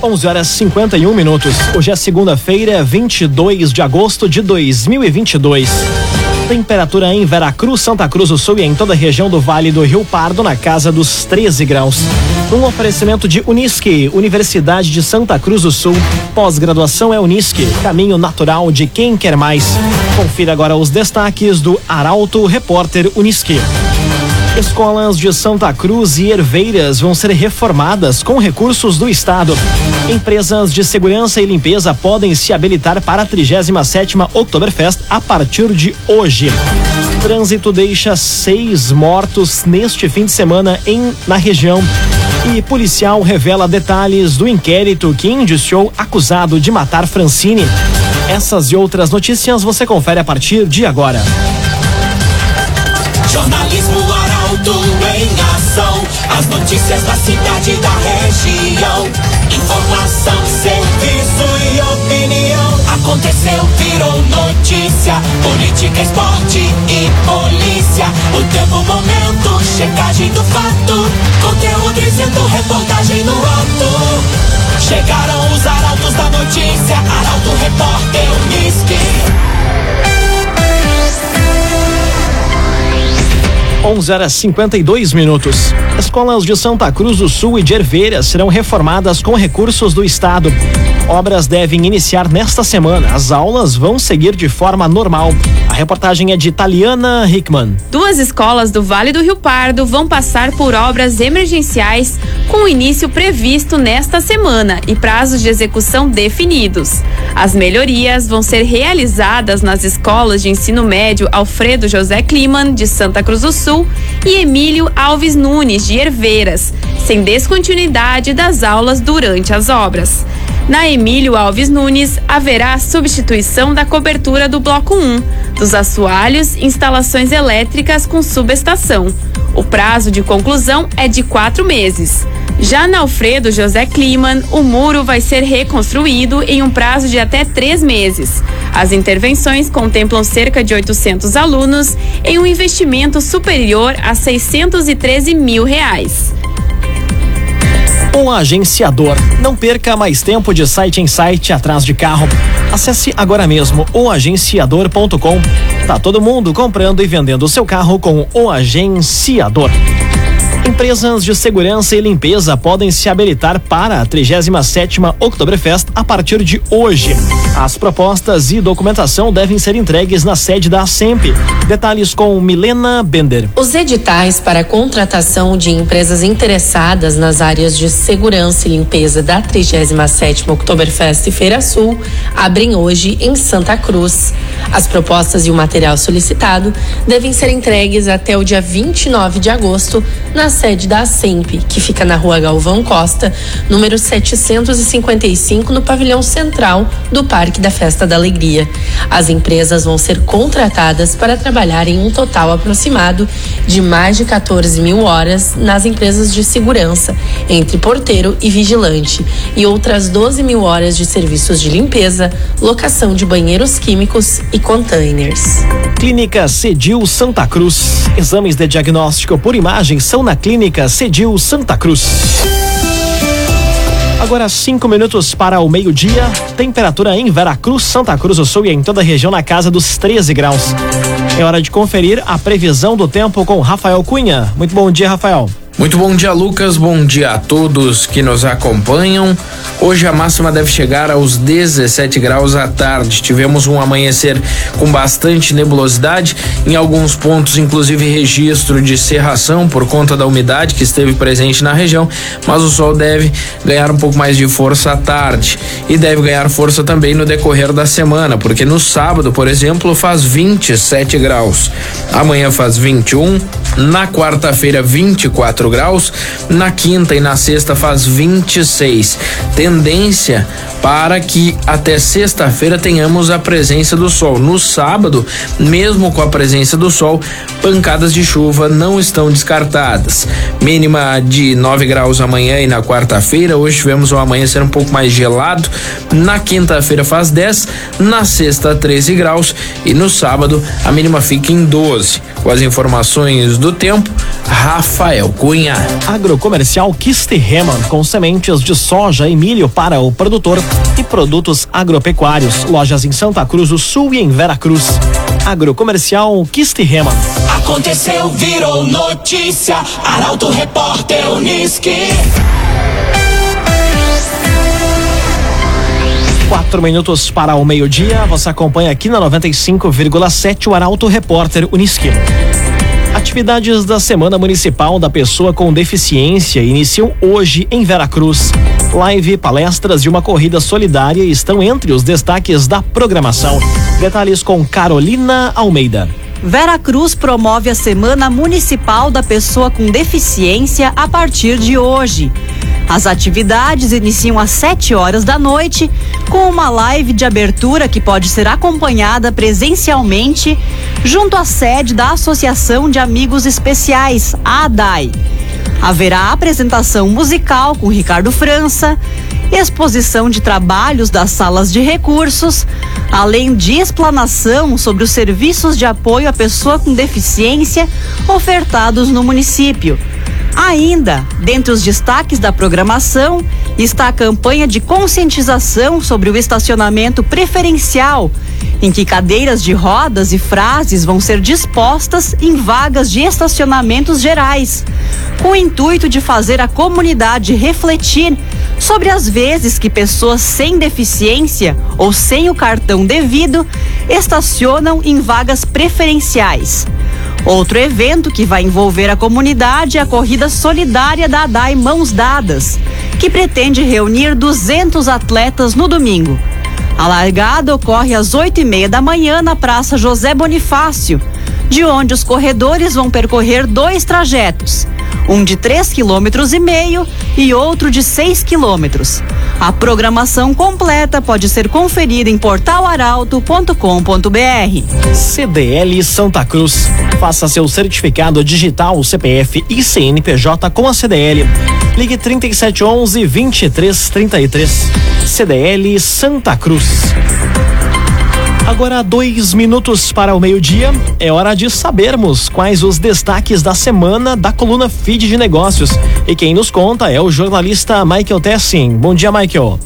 11 horas 51 minutos. Hoje é segunda-feira, 22 de agosto de 2022. Temperatura em Veracruz, Santa Cruz do Sul e em toda a região do Vale do Rio Pardo na casa dos 13 graus. Um oferecimento de Unisque, Universidade de Santa Cruz do Sul. Pós-graduação é Unisque, caminho natural de quem quer mais. Confira agora os destaques do Arauto Repórter Unisque. Escolas de Santa Cruz e Herveiras vão ser reformadas com recursos do Estado. Empresas de segurança e limpeza podem se habilitar para a 37ª Oktoberfest a partir de hoje. Trânsito deixa seis mortos neste fim de semana em na região. E policial revela detalhes do inquérito que indiciou acusado de matar Francine. Essas e outras notícias você confere a partir de agora. Jornalismo Em ação. As notícias da cidade e da região. Informação, serviço e opinião. Aconteceu, virou notícia. Política, esporte e polícia. O tempo, momento, checagem do fato. 11 horas 52 minutos. Escolas de Santa Cruz do Sul e de Herveiras serão reformadas com recursos do Estado. Obras devem iniciar nesta semana. As aulas vão seguir de forma normal. A reportagem é de Taliana Hickman. Duas escolas do Vale do Rio Pardo vão passar por obras emergenciais com início previsto nesta semana e prazos de execução definidos. As melhorias vão ser realizadas nas escolas de ensino médio Alfredo José Kliman, de Santa Cruz do Sul, e Emílio Alves Nunes, de Herveiras, sem descontinuidade das aulas durante as obras. Na Emílio Alves Nunes, haverá a substituição da cobertura do Bloco 1, dos assoalhos, instalações elétricas com subestação. O prazo de conclusão é de quatro meses. Já na Alfredo José Kliman, o muro vai ser reconstruído em um prazo de até três meses. As intervenções contemplam cerca de 800 alunos em um investimento superior a 613 mil reais. Um agenciador. Não perca mais tempo de site em site atrás de carro. Acesse agora mesmo oagenciador.com. Tá todo mundo comprando e vendendo o seu carro com o agenciador. Empresas de segurança e limpeza podem se habilitar para a 37ª Oktoberfest a partir de hoje. As propostas e documentação devem ser entregues na sede da SEMP. Detalhes com Milena Bender. Os editais para a contratação de empresas interessadas nas áreas de segurança e limpeza da 37ª Oktoberfest Feira Sul abrem hoje em Santa Cruz. As propostas e o material solicitado devem ser entregues até o dia 29 de agosto na sede da SEMP, que fica na rua Galvão Costa, número 755, no pavilhão central do Parque da Festa da Alegria. As empresas vão ser contratadas para trabalhar em um total aproximado de mais de 14 mil horas nas empresas de segurança, entre porteiro e vigilante, e outras 12 mil horas de serviços de limpeza, locação de banheiros químicos e containers. Clínica Cedil Santa Cruz. Exames de diagnóstico por imagem são na Clínica Cedil Santa Cruz. Agora cinco minutos para o meio-dia. Temperatura em Veracruz, Santa Cruz do Sul e em toda a região na casa dos 13 graus. É hora de conferir a previsão do tempo com Rafael Cunha. Muito bom dia, Rafael. Muito bom dia, Lucas. Bom dia a todos que nos acompanham. Hoje a máxima deve chegar aos 17 graus à tarde. Tivemos um amanhecer com bastante nebulosidade, em alguns pontos, inclusive registro de cerração por conta da umidade que esteve presente na região, mas o sol deve ganhar um pouco mais de força à tarde e deve ganhar força também no decorrer da semana, porque no sábado, por exemplo, faz 27 graus. Amanhã faz 21, na quarta-feira 24 graus, na quinta e na sexta faz 26. Tendência para que até sexta-feira tenhamos a presença do sol. No sábado, mesmo com a presença do sol, pancadas de chuva não estão descartadas. Mínima de 9 graus amanhã e na quarta-feira. Hoje tivemos um amanhecer um pouco mais gelado. Na quinta-feira faz 10, na sexta 13 graus e no sábado a mínima fica em 12. Com as informações do tempo, Rafael Cunha. Agrocomercial Kisterreman, com sementes de soja e milho para o produtor e produtos agropecuários. Lojas em Santa Cruz do Sul e em Vera Cruz. Agrocomercial Kisterreman. Aconteceu, virou notícia. Arauto Repórter Uniski. Quatro minutos para o meio-dia. Você acompanha aqui na 95,7 o Arauto Repórter Uniski. Atividades da Semana Municipal da Pessoa com Deficiência iniciam hoje em Veracruz. Live, palestras e uma corrida solidária estão entre os destaques da programação. Detalhes com Carolina Almeida. Veracruz promove a Semana Municipal da Pessoa com Deficiência a partir de hoje. As atividades iniciam às 7 horas da noite, com uma live de abertura que pode ser acompanhada presencialmente junto à sede da Associação de Amigos Especiais, a ADAI. Haverá apresentação musical com Ricardo França, exposição de trabalhos das salas de recursos, além de explanação sobre os serviços de apoio à pessoa com deficiência ofertados no município. Ainda, dentre os destaques da programação, está a campanha de conscientização sobre o estacionamento preferencial, em que cadeiras de rodas e frases vão ser dispostas em vagas de estacionamentos gerais, com o intuito de fazer a comunidade refletir sobre as vezes que pessoas sem deficiência ou sem o cartão devido estacionam em vagas preferenciais. Outro evento que vai envolver a comunidade é a corrida solidária da ADAI Mãos Dadas, que pretende reunir 200 atletas no domingo. A largada ocorre às oito e meia da manhã na Praça José Bonifácio, de onde os corredores vão percorrer dois trajetos um de 3,5 km e meio e outro de 6 quilômetros. A programação completa pode ser conferida em portalaralto.com.br. CDL Santa Cruz. Faça seu certificado digital CPF e CNPJ com a CDL. Ligue 3711 2333. CDL Santa Cruz. Agora, dois minutos para o meio-dia. É hora de sabermos quais os destaques da semana da coluna Feed de Negócios. E quem nos conta é o jornalista Michael Tessin. Bom dia, Michael.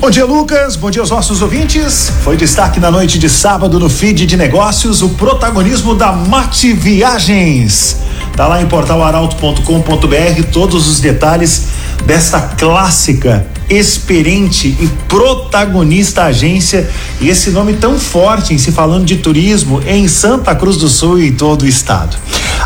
Bom dia, Lucas. Bom dia aos nossos ouvintes. Foi destaque na noite de sábado no feed de negócios o protagonismo da Mate Viagens. Tá lá em portalaralto.com.br todos os detalhes desta clássica experiente e protagonista agência e esse nome tão forte em se falando de turismo em Santa Cruz do Sul e todo o estado.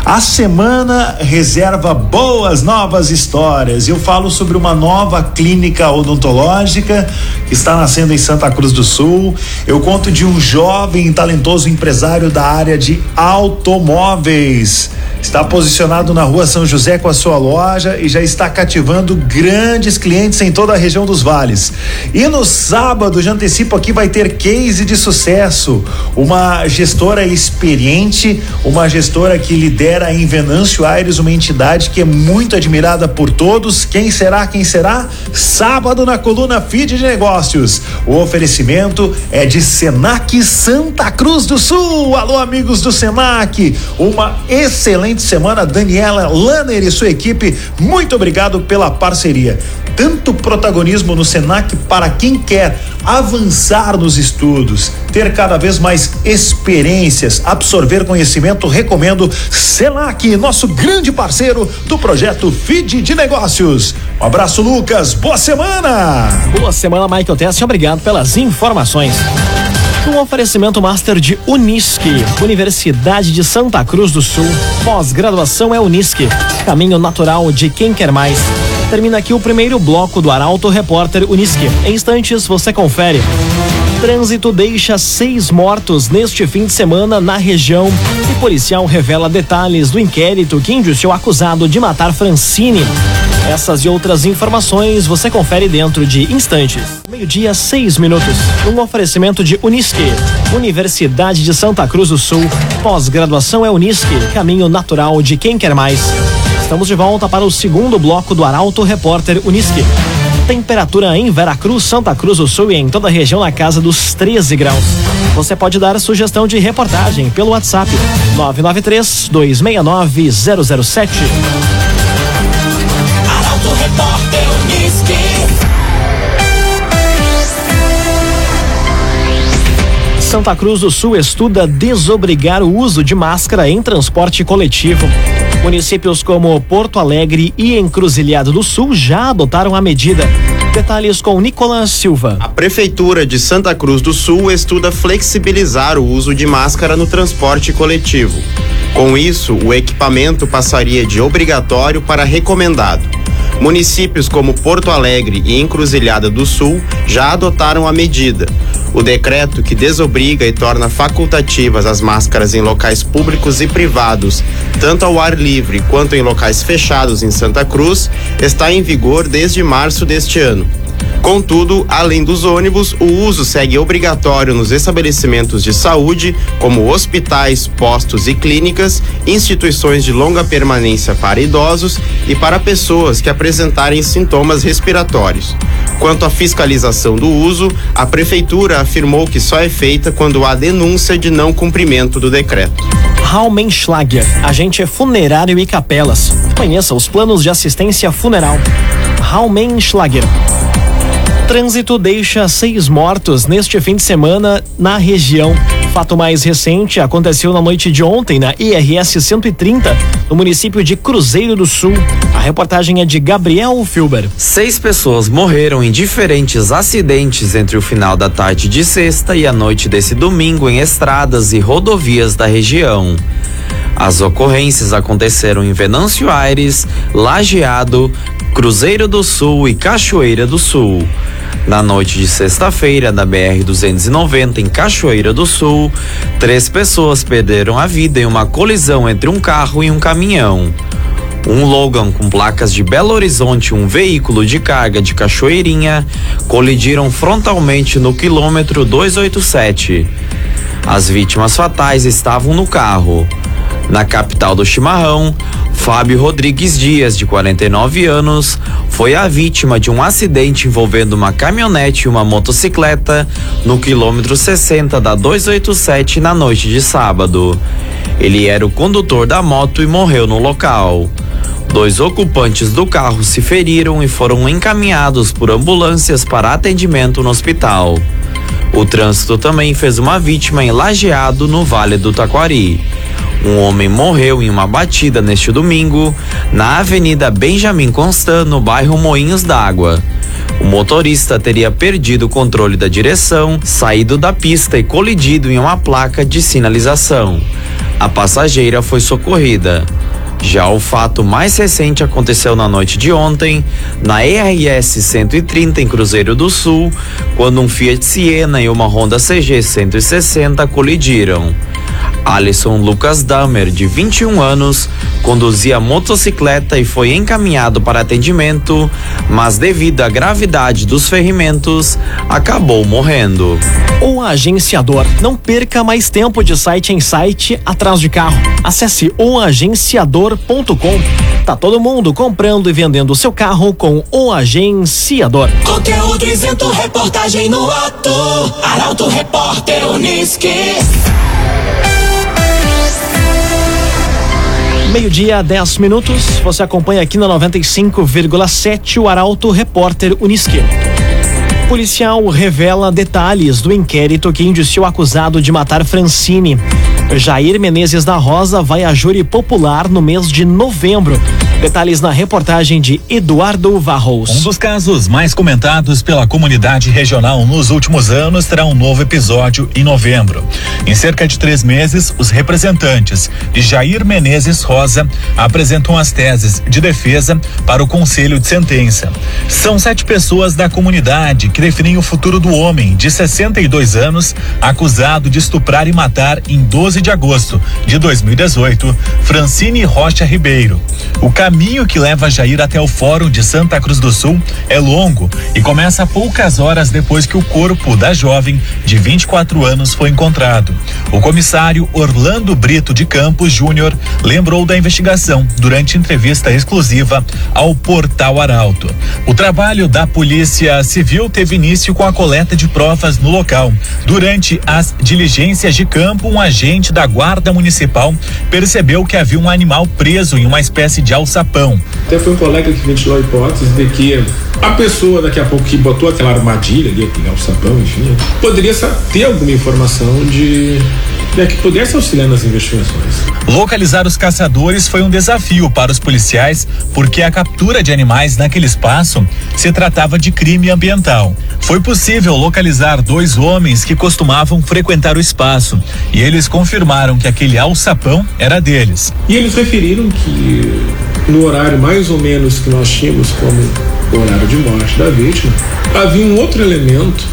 A semana reserva boas novas histórias. Eu falo sobre uma nova clínica odontológica que está nascendo em Santa Cruz do Sul. Eu conto de um jovem e talentoso empresário da área de automóveis. Está posicionado na rua São José com a sua loja e já está cativando grandes clientes em toda a região dos vales. E no sábado, já antecipo aqui, vai ter case de sucesso. Uma gestora experiente, uma gestora que lidera em Venâncio Aires, uma entidade que é muito admirada por todos. Quem será? Quem será? Sábado na coluna Feed de Negócios. O oferecimento é de Senac Santa Cruz do Sul. Alô, amigos do Senac. Uma excelente semana, Daniela Lanner e sua equipe. Muito obrigado pela parceria. Tanto protagonismo no Senac para quem quer avançar nos estudos, ter cada vez mais experiências, absorver conhecimento, recomendo Senac, nosso grande parceiro do projeto Feed de Negócios. Um abraço, Lucas. Boa semana! Boa semana, Michael Tess. Obrigado pelas informações. Um oferecimento master de Unisque, Universidade de Santa Cruz do Sul. Pós-graduação é Unisque, caminho natural de quem quer mais. Termina aqui o primeiro bloco do Arauto Repórter Unisque. Em instantes você confere. Trânsito deixa seis mortos neste fim de semana na região. E policial revela detalhes do inquérito que indiciou acusado de matar Francine. Essas e outras informações você confere dentro de instantes. Meio-dia, seis minutos. Um oferecimento de Unisque, Universidade de Santa Cruz do Sul. Pós-graduação é Unisque, caminho natural de quem quer mais. Estamos de volta para o segundo bloco do Arauto Repórter Unisque. Temperatura em Veracruz, Santa Cruz do Sul e em toda a região na casa dos 13 graus. Você pode dar sugestão de reportagem pelo WhatsApp 993 269 007. Arauto Repórter Unisque. Santa Cruz do Sul estuda desobrigar o uso de máscara em transporte coletivo. Municípios como Porto Alegre e Encruzilhada do Sul já adotaram a medida. Detalhes com Nicolas Silva. A Prefeitura de Santa Cruz do Sul estuda flexibilizar o uso de máscara no transporte coletivo. Com isso, o equipamento passaria de obrigatório para recomendado. Municípios como Porto Alegre e Encruzilhada do Sul já adotaram a medida. O decreto que desobriga e torna facultativas as máscaras em locais públicos e privados, tanto ao ar livre quanto em locais fechados em Santa Cruz, está em vigor desde março deste ano. Contudo, além dos ônibus, o uso segue obrigatório nos estabelecimentos de saúde, como hospitais, postos e clínicas, instituições de longa permanência para idosos e para pessoas que apresentarem sintomas respiratórios. Quanto à fiscalização do uso, a Prefeitura afirmou que só é feita quando há denúncia de não cumprimento do decreto. Raumenschlager, agente funerário e capelas. Conheça os planos de assistência funeral. Raumenschlager. Trânsito deixa seis mortos neste fim de semana na região. Fato mais recente aconteceu na noite de ontem na IRS 130, no município de Cruzeiro do Sul. A reportagem é de Gabriel Filber. Seis pessoas morreram em diferentes acidentes entre o final da tarde de sexta e a noite desse domingo em estradas e rodovias da região. As ocorrências aconteceram em Venâncio Aires, Lajeado, Cruzeiro do Sul e Cachoeira do Sul. Na noite de sexta-feira, na BR-290, em Cachoeira do Sul, três pessoas perderam a vida em uma colisão entre um carro e um caminhão. Um Logan com placas de Belo Horizonte e um veículo de carga de Cachoeirinha colidiram frontalmente no quilômetro 287. As vítimas fatais estavam no carro. Na capital do chimarrão, Fábio Rodrigues Dias, de 49 anos, foi a vítima de um acidente envolvendo uma caminhonete e uma motocicleta no quilômetro 60 da 287 na noite de sábado. Ele era o condutor da moto e morreu no local. Dois ocupantes do carro se feriram e foram encaminhados por ambulâncias para atendimento no hospital. O trânsito também fez uma vítima em Lajeado, no Vale do Taquari. Um homem morreu em uma batida neste domingo na Avenida Benjamin Constant, no bairro Moinhos d'Água. O motorista teria perdido o controle da direção, saído da pista e colidido em uma placa de sinalização. A passageira foi socorrida. Já o fato mais recente aconteceu na noite de ontem, na ERS 130 em Cruzeiro do Sul, quando um Fiat Siena e uma Honda CG 160 colidiram. Alisson Lucas Damer, de 21 anos, conduzia motocicleta e foi encaminhado para atendimento, mas devido à gravidade dos ferimentos, acabou morrendo. O agenciador. Não perca mais tempo de site em site atrás de carro. Acesse oagenciador.com. Tá todo mundo comprando e vendendo o seu carro com o agenciador. Conteúdo isento, reportagem no ato. Arauto Repórter Unisque. Meio-dia, 10 minutos. Você acompanha aqui na 95,7 o Arauto Repórter Unisque. Policial revela detalhes do inquérito que indiciou o acusado de matar Francine. Jair Menezes da Rosa vai a júri popular no mês de novembro. Detalhes na reportagem de Eduardo Varros. Um dos casos mais comentados pela comunidade regional nos últimos anos terá um novo episódio em novembro. Em cerca de três meses, os representantes de Jair Menezes Rosa apresentam as teses de defesa para o Conselho de Sentença. São sete pessoas da comunidade que definem o futuro do homem de 62 anos, acusado de estuprar e matar em 12 de agosto de 2018, Francine Rocha Ribeiro. O caminho que leva Jair até o Fórum de Santa Cruz do Sul é longo e começa poucas horas depois que o corpo da jovem de 24 anos foi encontrado. O comissário Orlando Brito de Campos Júnior lembrou da investigação durante entrevista exclusiva ao Portal Arauto. O trabalho da Polícia Civil teve início com a coleta de provas no local. Durante as diligências de campo, um agente da Guarda Municipal percebeu que havia um animal preso em uma espécie de alçapão. Até foi um colega que ventilou a hipótese de que a pessoa daqui a pouco que botou aquela armadilha ali, aquele alçapão, enfim, poderia ter alguma informação de né, que pudesse auxiliar nas investigações. Localizar os caçadores foi um desafio para os policiais, porque a captura de animais naquele espaço se tratava de crime ambiental. Foi possível localizar dois homens que costumavam frequentar o espaço e eles confirmaram que aquele alçapão era deles. E eles referiram que no horário mais ou menos que nós tínhamos como horário de morte da vítima, havia um outro elemento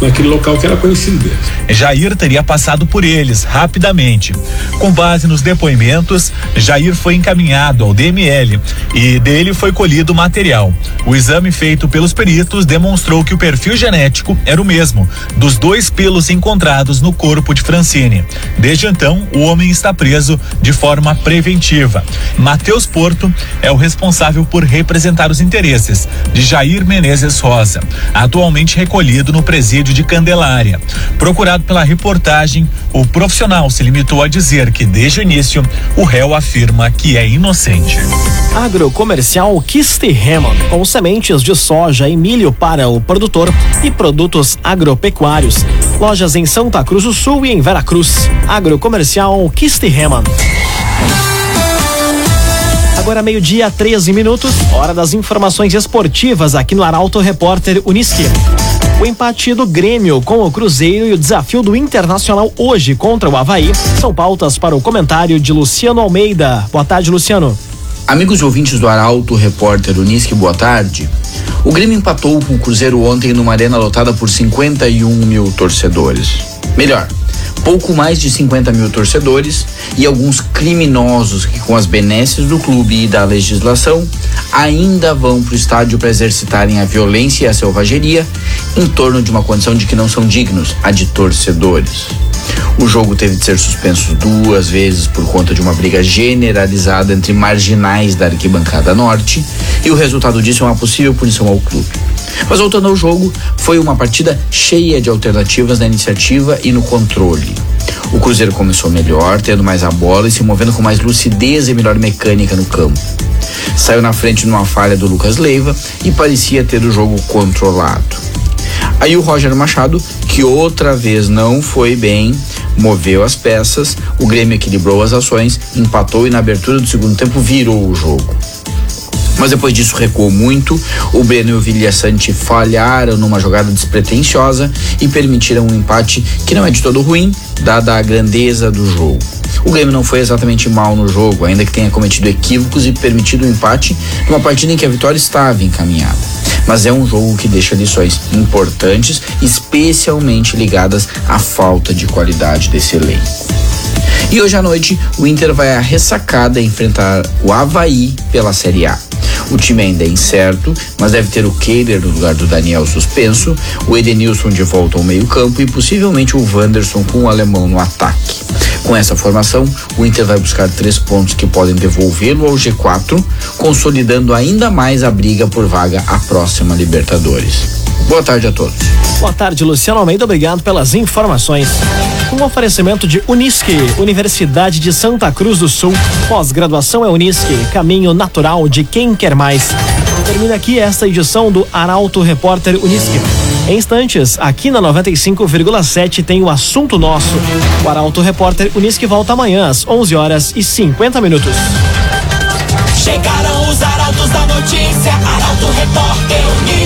naquele local que era conhecido deles. Jair teria passado por eles rapidamente. Com base nos depoimentos, Jair foi encaminhado ao DML e dele foi colhido o material. O exame feito pelos peritos demonstrou que o perfil genético era o mesmo dos dois pelos encontrados no corpo de Francine. Desde então, o homem está preso de forma preventiva. Matheus Porto é o responsável por representar os interesses de Jair Menezes Rosa, atualmente recolhido no presídio de Candelária. Procurado pela reportagem, o profissional se limitou a dizer que desde o início o réu afirma que é inocente. Agrocomercial Kiste Hammond, com sementes de soja e milho para o produtor e produtos agropecuários. Lojas em Santa Cruz do Sul e em Veracruz. Agrocomercial Kiste Hammond. Agora meio-dia, 13 minutos, hora das informações esportivas aqui no Arauto Repórter Uniski. O empate do Grêmio com o Cruzeiro e o desafio do Internacional hoje contra o Havaí são pautas para o comentário de Luciano Almeida. Boa tarde, Luciano. Amigos e ouvintes do Arauto, repórter Unisque, boa tarde. O Grêmio empatou com o Cruzeiro ontem numa arena lotada por 51 mil torcedores. Melhor, pouco mais de 50 mil torcedores e alguns criminosos que, com as benesses do clube e da legislação, ainda vão para o estádio para exercitarem a violência e a selvageria em torno de uma condição de que não são dignos, a de torcedores. O jogo teve de ser suspenso duas vezes por conta de uma briga generalizada entre marginais da arquibancada norte, e o resultado disso é uma possível punição ao clube. Mas voltando ao jogo, foi uma partida cheia de alternativas na iniciativa e no controle. O Cruzeiro começou melhor, tendo mais a bola e se movendo com mais lucidez e melhor mecânica no campo. Saiu na frente numa falha do Lucas Leiva e parecia ter o jogo controlado. Aí o Roger Machado, que outra vez não foi bem, moveu as peças, o Grêmio equilibrou as ações, empatou e na abertura do segundo tempo virou o jogo. Mas depois disso recuou muito. O Breno e o Vilhaçante falharam numa jogada despretensiosa e permitiram um empate que não é de todo ruim, dada a grandeza do jogo. O Grêmio não foi exatamente mal no jogo, ainda que tenha cometido equívocos e permitido o um empate numa partida em que a vitória estava encaminhada. Mas é um jogo que deixa lições importantes, especialmente ligadas à falta de qualidade desse elenco. E hoje à noite, o Inter vai à ressacada enfrentar o Havaí pela Série A. O time ainda é incerto, mas deve ter o Keiler no lugar do Daniel suspenso, o Edenilson de volta ao meio-campo e possivelmente o Wanderson com o alemão no ataque. Com essa formação, o Inter vai buscar três pontos que podem devolvê-lo ao G4, consolidando ainda mais a briga por vaga à próxima Libertadores. Boa tarde a todos. Boa tarde, Luciano Almeida. Obrigado pelas informações. Um oferecimento de Unisque, Universidade de Santa Cruz do Sul. Pós-graduação é Unisque, caminho natural de quem quer mais. Termina aqui esta edição do Arauto Repórter Unisque. Em instantes, aqui na 95,7 tem o assunto nosso. O Arauto Repórter Unisque volta amanhã às 11 horas e 50 minutos. Chegaram os da notícia, Arauto Repórter Unísio.